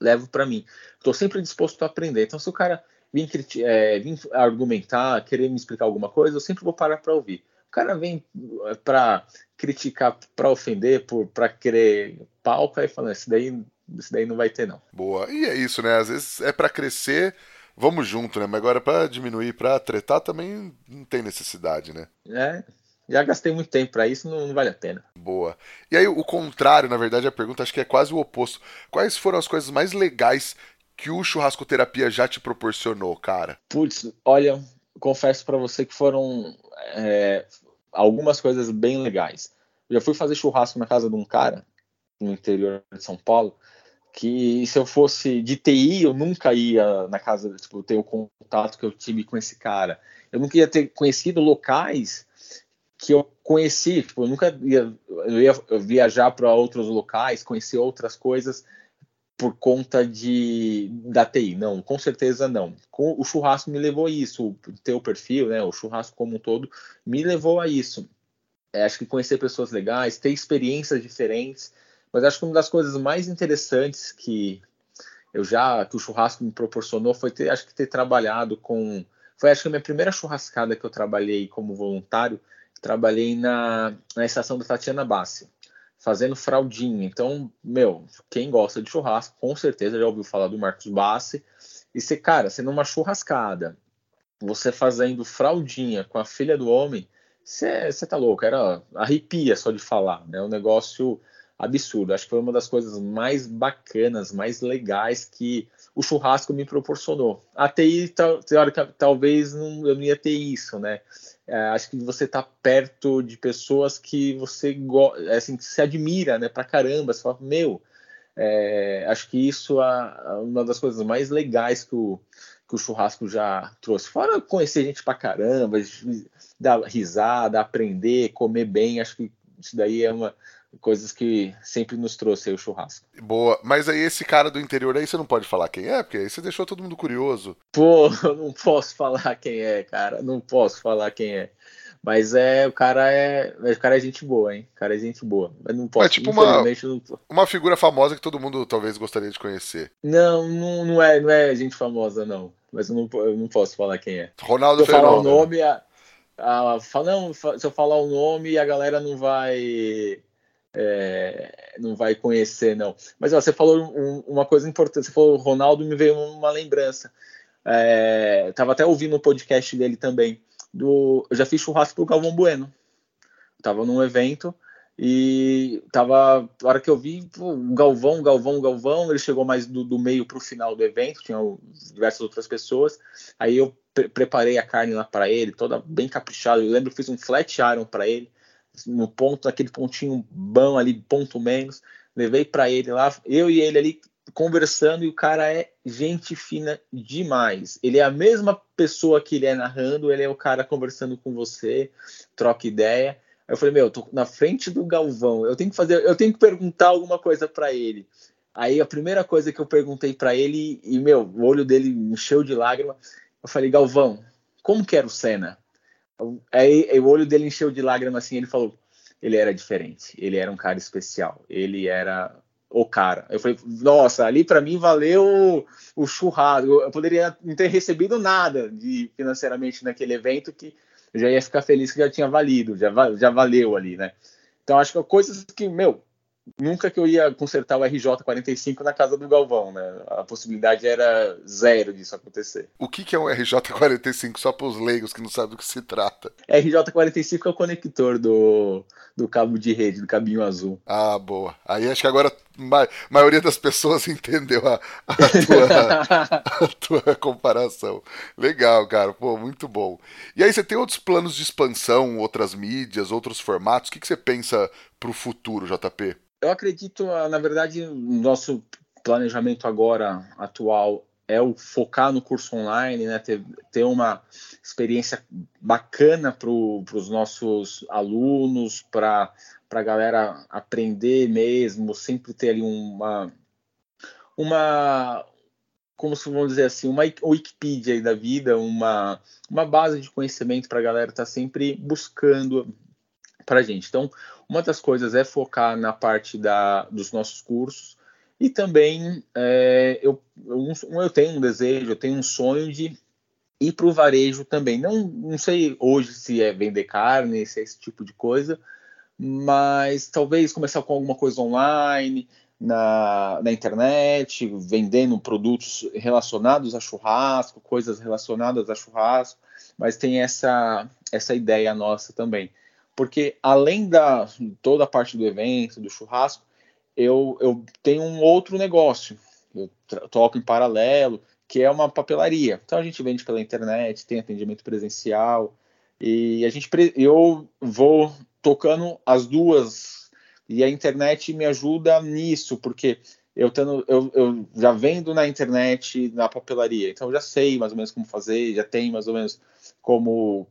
levo para mim. Estou sempre disposto a aprender. Então, se o cara vir, é, vir argumentar, querer me explicar alguma coisa, eu sempre vou parar para ouvir. O cara vem é, para criticar, para ofender, para querer palco, aí falando, esse daí, esse daí não vai ter, não. Boa. E é isso, né? Às vezes é para crescer, vamos junto, né? Mas agora para diminuir, para tretar também não tem necessidade, né? É. Já gastei muito tempo para isso, não, não, vale a pena. Boa. E aí, o contrário, na verdade, a pergunta acho que é quase o oposto. Quais foram as coisas mais legais que o churrascoterapia já te proporcionou, cara? Putz, olha, confesso para você que foram é, algumas coisas bem legais. Eu já fui fazer churrasco na casa de um cara no interior de São Paulo que se eu fosse de TI eu nunca ia na casa tipo ter o contato que eu tive com esse cara. Eu nunca ia ter conhecido locais que eu conheci, tipo, eu nunca ia, eu ia viajar para outros locais, conhecer outras coisas por conta de da TI. Não, com certeza não. O churrasco me levou a isso, o perfil, né? O churrasco como um todo me levou a isso. É, acho que conhecer pessoas legais, ter experiências diferentes. Mas acho que uma das coisas mais interessantes que eu já que o churrasco me proporcionou foi ter, acho que ter trabalhado com foi acho que a minha primeira churrascada que eu trabalhei como voluntário. Trabalhei na, na estação da Tatiana Bassi fazendo fraldinha. Então, meu, quem gosta de churrasco, com certeza já ouviu falar do Marcos Bassi. E você, cara, sendo uma churrascada, você fazendo fraldinha com a filha do homem, você tá louco, era arrepia só de falar, né? Um negócio absurdo. Acho que foi uma das coisas mais bacanas, mais legais que o churrasco me proporcionou. A TI, teórica, talvez não, eu não ia ter isso, né? É, acho que você está perto de pessoas que você assim, se admira, né? Pra caramba, você fala, meu, é, acho que isso é uma das coisas mais legais que o, que o churrasco já trouxe. Fora conhecer gente pra caramba, dar risada, aprender, comer bem, acho que isso daí é uma coisas que sempre nos trouxe o churrasco. Boa, mas aí esse cara do interior aí você não pode falar quem é, porque aí você deixou todo mundo curioso. Pô, eu não posso falar quem é, cara, não posso falar quem é. Mas é, o cara é. O cara é gente boa, hein? O cara é gente boa. Mas não posso. É tipo uma, não... uma figura famosa que todo mundo talvez gostaria de conhecer. Não, não, não é, não é gente famosa, não. Mas eu não, eu não posso falar quem é. Ronaldo Se eu falar o nome, a, a, não, se eu falar o nome, a galera não vai. É, não vai conhecer, não. Mas ó, você falou um, uma coisa importante. Você falou Ronaldo, me veio uma lembrança. É, tava até ouvindo o podcast dele também. Do, eu já fiz churrasco pro Galvão Bueno. Eu tava num evento e tava. A hora que eu vi, pô, Galvão, Galvão, Galvão, ele chegou mais do, do meio pro final do evento, tinha diversas outras pessoas. Aí eu pre preparei a carne lá para ele, toda bem caprichada. Eu lembro que fiz um flat iron para ele, no ponto, naquele pontinho bom ali, ponto menos. Levei para ele lá, eu e ele ali conversando e o cara é gente fina demais. Ele é a mesma pessoa que ele é narrando, ele é o cara conversando com você, troca ideia. Aí eu falei, meu, eu tô na frente do Galvão, eu tenho que fazer, eu tenho que perguntar alguma coisa para ele. Aí a primeira coisa que eu perguntei para ele, e meu, o olho dele encheu de lágrima, eu falei, Galvão, como que era o Senna? Aí, aí o olho dele encheu de lágrima assim, ele falou, ele era diferente, ele era um cara especial, ele era o cara. Eu falei, nossa, ali para mim valeu o, churrasco. Eu poderia não ter recebido nada de financeiramente naquele evento que eu já ia ficar feliz que já tinha valido, já, já valeu ali, né? Então acho que coisas que, meu, nunca que eu ia consertar o RJ45 na casa do Galvão, né? A possibilidade era zero disso acontecer. O que, que é um RJ45 só para os leigos que não sabem do que se trata? RJ45 é o conector do, do cabo de rede, do cabinho azul. Ah, boa. Aí acho que agora a maioria das pessoas entendeu a, a, tua, a tua comparação. Legal, cara. Pô, muito bom. E aí você tem outros planos de expansão, outras mídias, outros formatos? O que, que você pensa para o futuro, JP? Eu acredito, na verdade, nosso planejamento agora atual é o focar no curso online, né? Ter, ter uma experiência bacana para os nossos alunos, para a galera aprender mesmo, sempre ter ali uma uma como se vamos dizer assim, uma Wikipedia da vida, uma, uma base de conhecimento para a galera estar tá sempre buscando para a gente. Então, uma das coisas é focar na parte da, dos nossos cursos e também é, eu, eu, eu tenho um desejo, eu tenho um sonho de ir para o varejo também. Não, não sei hoje se é vender carne, se é esse tipo de coisa, mas talvez começar com alguma coisa online, na, na internet, vendendo produtos relacionados a churrasco, coisas relacionadas a churrasco, mas tem essa, essa ideia nossa também porque além da toda a parte do evento, do churrasco, eu, eu tenho um outro negócio, eu toco em paralelo, que é uma papelaria. Então a gente vende pela internet, tem atendimento presencial. E a gente eu vou tocando as duas. E a internet me ajuda nisso, porque eu, tendo, eu, eu já vendo na internet, na papelaria, então eu já sei mais ou menos como fazer, já tem mais ou menos como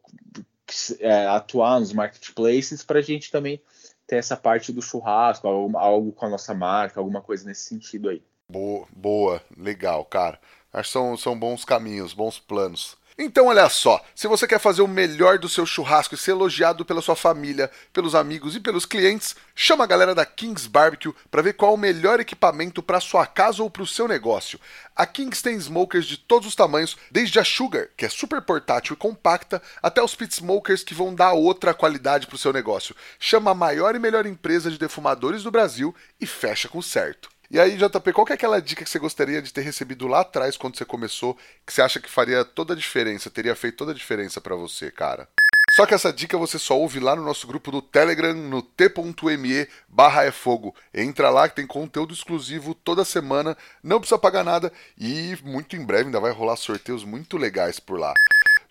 é, atuar nos marketplaces para a gente também ter essa parte do churrasco, algo, algo, com a nossa marca, alguma coisa nesse sentido aí. Boa, boa legal, cara. Acho que são, são bons caminhos, bons planos. Então, olha só, se você quer fazer o melhor do seu churrasco e ser elogiado pela sua família, pelos amigos e pelos clientes, chama a galera da Kings Barbecue para ver qual é o melhor equipamento para sua casa ou para o seu negócio. A Kings tem smokers de todos os tamanhos, desde a Sugar, que é super portátil e compacta, até os pit smokers que vão dar outra qualidade para o seu negócio. Chama a maior e melhor empresa de defumadores do Brasil e fecha com certo. E aí, JP, qual que é aquela dica que você gostaria de ter recebido lá atrás quando você começou, que você acha que faria toda a diferença, teria feito toda a diferença para você, cara? Só que essa dica você só ouve lá no nosso grupo do Telegram, no t.me barra é fogo. Entra lá que tem conteúdo exclusivo toda semana, não precisa pagar nada e muito em breve ainda vai rolar sorteios muito legais por lá.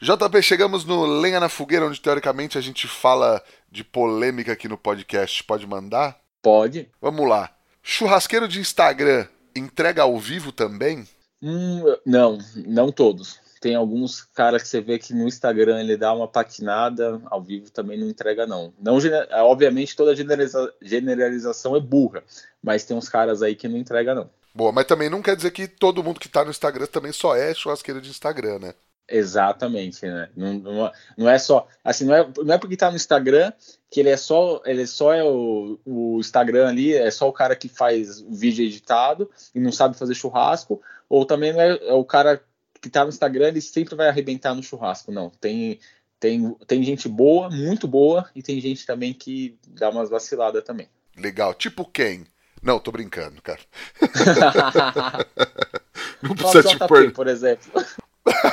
JP, chegamos no Lenha na Fogueira, onde teoricamente a gente fala de polêmica aqui no podcast. Pode mandar? Pode. Vamos lá. Churrasqueiro de Instagram entrega ao vivo também? Hum, não, não todos. Tem alguns caras que você vê que no Instagram ele dá uma patinada, ao vivo também não entrega, não. não obviamente, toda generaliza generalização é burra, mas tem uns caras aí que não entrega, não. Boa, mas também não quer dizer que todo mundo que tá no Instagram também só é churrasqueiro de Instagram, né? Exatamente, né? Não, não, não, é só assim, não é, não é porque tá no Instagram que ele é só ele só é o, o Instagram ali, é só o cara que faz o vídeo editado e não sabe fazer churrasco, ou também não é, é o cara que tá no Instagram, ele sempre vai arrebentar no churrasco, não. Tem tem, tem gente boa, muito boa, e tem gente também que dá umas vaciladas também. Legal. Tipo quem? Não, tô brincando, cara. não precisa te pôr... por exemplo.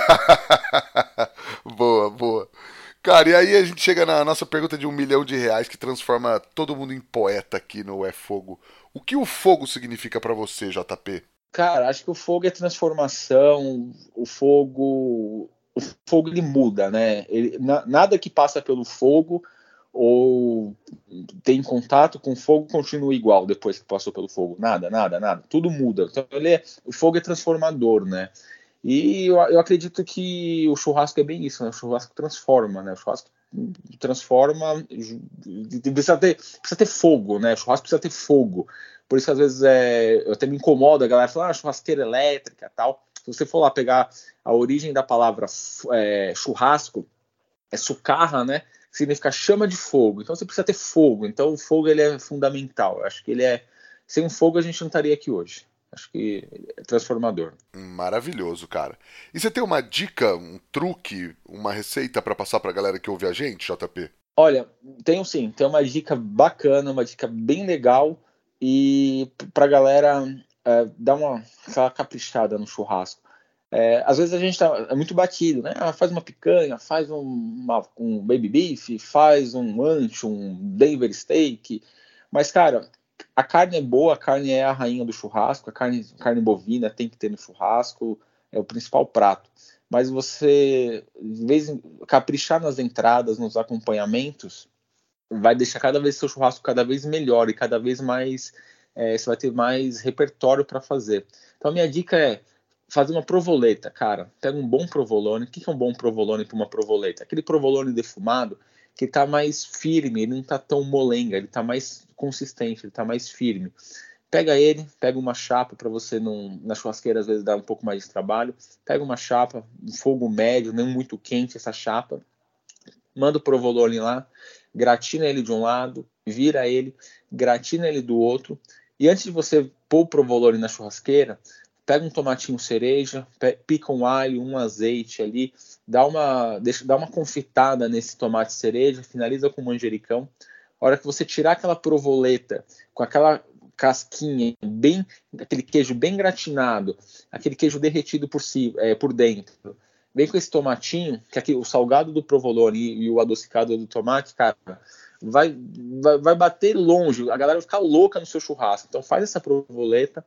boa, boa. Cara, e aí a gente chega na nossa pergunta de um milhão de reais que transforma todo mundo em poeta aqui no É Fogo. O que o fogo significa para você, JP? Cara, acho que o fogo é transformação, o fogo. O fogo ele muda, né? Ele, na, nada que passa pelo fogo ou tem contato com o fogo continua igual depois que passou pelo fogo. Nada, nada, nada. Tudo muda. Então ele é, o fogo é transformador, né? E eu, eu acredito que o churrasco é bem isso, né? O churrasco transforma, né? O churrasco transforma, precisa ter, precisa ter fogo, né? O churrasco precisa ter fogo. Por isso que às vezes é, eu até me incomodo a galera falar ah, churrasqueira elétrica tal. Se você for lá pegar a origem da palavra é, churrasco, é sucarra, né? Significa chama de fogo. Então você precisa ter fogo. Então o fogo ele é fundamental. Eu acho que ele é. Sem o fogo a gente não estaria aqui hoje. Acho que é transformador. Maravilhoso, cara. E você tem uma dica, um truque, uma receita para passar para a galera que ouve a gente, JP? Olha, tenho sim. Tem uma dica bacana, uma dica bem legal e para a galera é, dar uma aquela caprichada no churrasco. É, às vezes a gente tá é muito batido, né? Ah, faz uma picanha, faz um, uma, um baby beef, faz um ancho, um Denver steak. Mas, cara, a carne é boa, a carne é a rainha do churrasco, a carne, carne bovina tem que ter no churrasco, é o principal prato. Mas você, em vez de caprichar nas entradas, nos acompanhamentos, vai deixar cada vez seu churrasco cada vez melhor e cada vez mais é, você vai ter mais repertório para fazer. Então a minha dica é fazer uma provoleta, cara. Pega um bom provolone. O que é um bom provolone para uma provoleta? Aquele provolone defumado que está mais firme, ele não está tão molenga, ele está mais consistente, ele está mais firme. Pega ele, pega uma chapa para você não na churrasqueira às vezes dar um pouco mais de trabalho. Pega uma chapa, um fogo médio, não muito quente essa chapa. Manda o provolone lá, gratina ele de um lado, vira ele, gratina ele do outro. E antes de você pôr o provolone na churrasqueira, pega um tomatinho cereja, pica um alho, um azeite ali, dá uma, deixa, dá uma confitada nesse tomate cereja, finaliza com manjericão. A hora que você tirar aquela provoleta com aquela casquinha, bem, aquele queijo bem gratinado, aquele queijo derretido por si, é, por dentro, vem com esse tomatinho, que aqui o salgado do provolone e, e o adocicado do tomate, cara, vai, vai, vai bater longe, a galera vai ficar louca no seu churrasco. Então faz essa provoleta,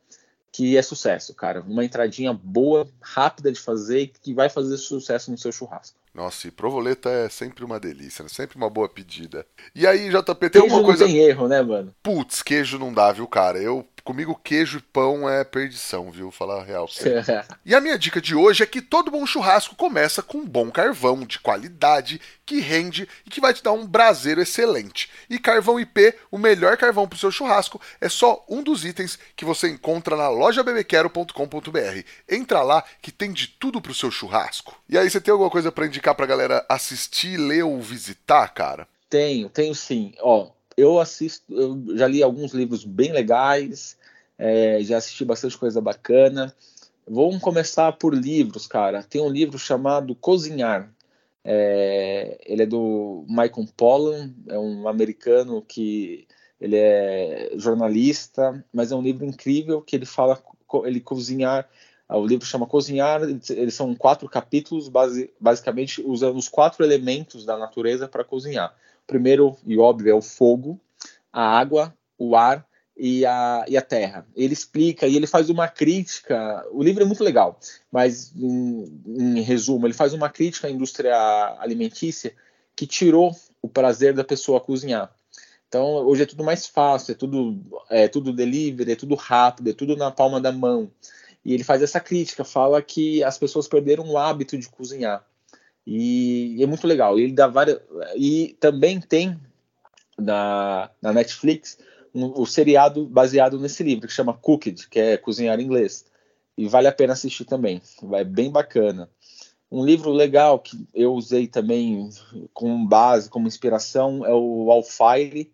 que é sucesso, cara. Uma entradinha boa, rápida de fazer e que vai fazer sucesso no seu churrasco. Nossa, e provoleta é sempre uma delícia, né? Sempre uma boa pedida. E aí, JP, tem queijo alguma coisa. Não tem erro, né, mano? Putz, queijo não dá, viu, cara? Eu Comigo, queijo e pão é perdição, viu? Falar a real. e a minha dica de hoje é que todo bom churrasco começa com um bom carvão de qualidade, que rende e que vai te dar um braseiro excelente. E carvão IP, o melhor carvão para o seu churrasco, é só um dos itens que você encontra na lojabebequero.com.br. Entra lá que tem de tudo para o seu churrasco. E aí, você tem alguma coisa para indicar para galera assistir, ler ou visitar, cara? Tenho, tenho sim. Ó, eu assisto, eu já li alguns livros bem legais, é, já assisti bastante coisa bacana. Vamos começar por livros, cara. Tem um livro chamado Cozinhar. É, ele é do Michael Pollan, é um americano que ele é jornalista, mas é um livro incrível que ele fala, ele cozinhar. O livro chama Cozinhar. Eles são quatro capítulos, base, basicamente usando os quatro elementos da natureza para cozinhar primeiro e óbvio é o fogo, a água, o ar e a, e a terra. Ele explica e ele faz uma crítica. O livro é muito legal, mas em, em resumo, ele faz uma crítica à indústria alimentícia que tirou o prazer da pessoa cozinhar. Então, hoje é tudo mais fácil, é tudo, é tudo delivery, é tudo rápido, é tudo na palma da mão. E ele faz essa crítica, fala que as pessoas perderam o hábito de cozinhar. E, e é muito legal. Ele dá várias. E também tem na, na Netflix um, um, seriado baseado nesse livro que chama Cooked, que é cozinhar em inglês. E vale a pena assistir também. É bem bacana. Um livro legal que eu usei também como base, como inspiração, é o Alfire,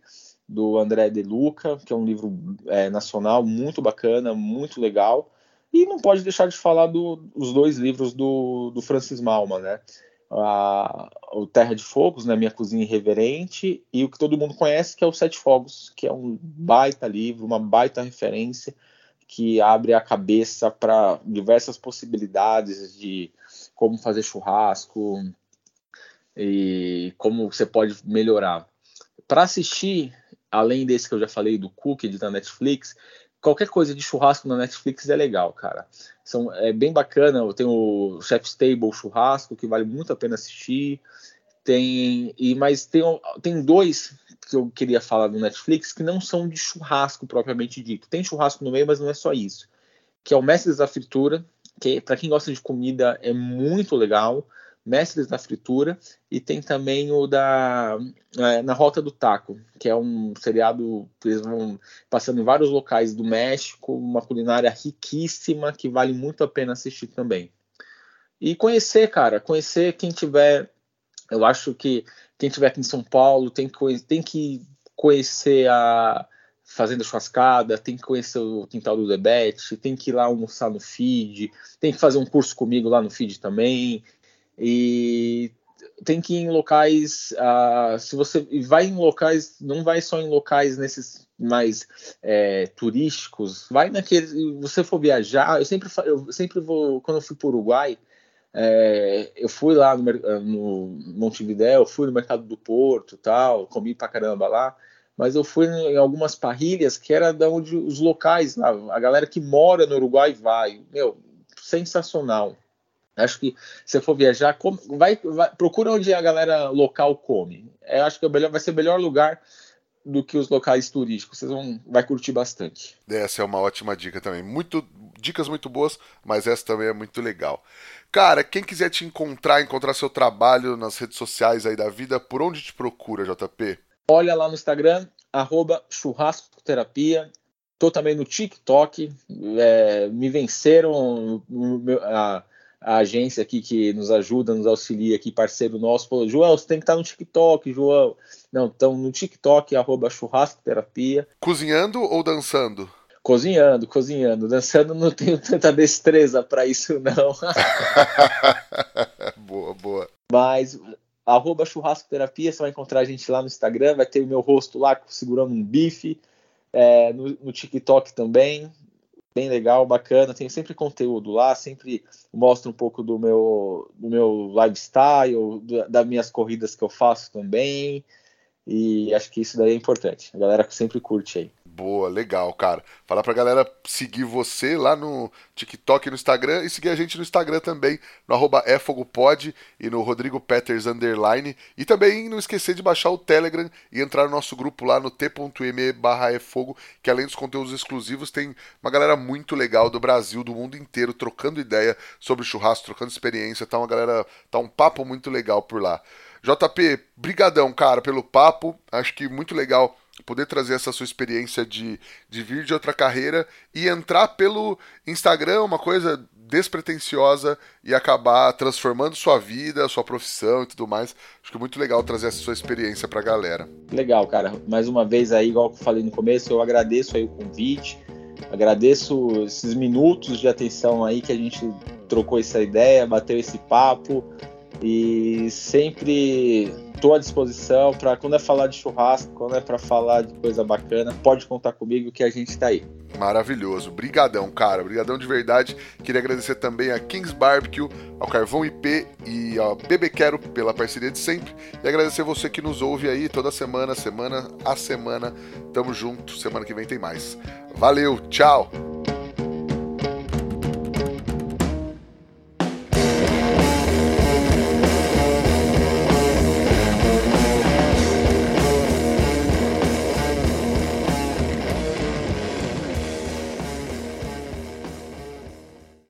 do André De Luca, que é um livro é, nacional muito bacana, muito legal. E não pode deixar de falar dos do, dois livros do, do Francis Malma, né? A, o Terra de Fogos, né, Minha Cozinha Irreverente, e o que todo mundo conhece, que é o Sete Fogos, que é um baita livro, uma baita referência, que abre a cabeça para diversas possibilidades de como fazer churrasco e como você pode melhorar. Para assistir, além desse que eu já falei do Cookie da Netflix, qualquer coisa de churrasco na Netflix é legal, cara. São, é bem bacana. Tenho o Chef's Table Churrasco, que vale muito a pena assistir. Tem, e, mas tem, tem dois que eu queria falar do Netflix que não são de churrasco propriamente dito. Tem churrasco no meio, mas não é só isso. Que é o Mestres da Fritura, que para quem gosta de comida é muito legal. Mestres da Fritura, e tem também o da é, Na Rota do Taco, que é um seriado que eles vão passando em vários locais do México, uma culinária riquíssima que vale muito a pena assistir também. E conhecer, cara, conhecer quem tiver. Eu acho que quem tiver aqui em São Paulo tem que, tem que conhecer a Fazenda Churrascada, tem que conhecer o Quintal do Debete, tem que ir lá almoçar no feed, tem que fazer um curso comigo lá no feed também. E tem que ir em locais. Uh, se você vai em locais, não vai só em locais nesses mais é, turísticos, vai naqueles. Se você for viajar, eu sempre, eu sempre vou. Quando eu fui para o Uruguai, é, eu fui lá no, no Montevidéu, fui no Mercado do Porto tal, comi pra caramba lá. Mas eu fui em algumas parrilhas que era da onde os locais, a galera que mora no Uruguai vai. Meu, sensacional Acho que se for viajar, vai, vai, procura onde a galera local come. Eu é, acho que é melhor, vai ser o melhor lugar do que os locais turísticos. Vocês vão vai curtir bastante. Essa é uma ótima dica também. Muito dicas muito boas, mas essa também é muito legal. Cara, quem quiser te encontrar, encontrar seu trabalho nas redes sociais aí da vida, por onde te procura, JP? Olha lá no Instagram, arroba churrascoterapia. Tô também no TikTok. É, me venceram a, a agência aqui que nos ajuda, nos auxilia aqui, parceiro nosso, falou, João, você tem que estar no TikTok, João. Não, então no TikTok, arroba churrasco terapia. Cozinhando ou dançando? Cozinhando, cozinhando. Dançando não tenho tanta destreza para isso, não. boa, boa. Mas arroba churrasco terapia, você vai encontrar a gente lá no Instagram, vai ter o meu rosto lá segurando um bife. É, no, no TikTok também, bem legal, bacana. Tem sempre conteúdo lá, sempre mostro um pouco do meu, do meu lifestyle, do, das minhas corridas que eu faço também. E acho que isso daí é importante. A galera sempre curte aí. Boa, legal, cara. Falar pra galera seguir você lá no TikTok e no Instagram e seguir a gente no Instagram também, no arroba efogopod e no Rodrigo Peters underline. E também não esquecer de baixar o Telegram e entrar no nosso grupo lá no t.me barra efogo, que além dos conteúdos exclusivos, tem uma galera muito legal do Brasil, do mundo inteiro, trocando ideia sobre churrasco, trocando experiência. Tá uma galera, tá um papo muito legal por lá. JP, brigadão, cara, pelo papo. Acho que muito legal poder trazer essa sua experiência de, de vir de outra carreira e entrar pelo Instagram, uma coisa despretensiosa e acabar transformando sua vida, sua profissão e tudo mais. Acho que é muito legal trazer essa sua experiência pra galera. Legal, cara. Mais uma vez aí, igual eu falei no começo, eu agradeço aí o convite, agradeço esses minutos de atenção aí que a gente trocou essa ideia, bateu esse papo e sempre estou à disposição para quando é falar de churrasco, quando é para falar de coisa bacana, pode contar comigo que a gente está aí. Maravilhoso. Brigadão, cara. Brigadão de verdade. Queria agradecer também a Kings Barbecue, ao Carvão IP e ao Bebê Quero pela parceria de sempre. E agradecer você que nos ouve aí toda semana, semana a semana. Tamo junto. Semana que vem tem mais. Valeu, tchau!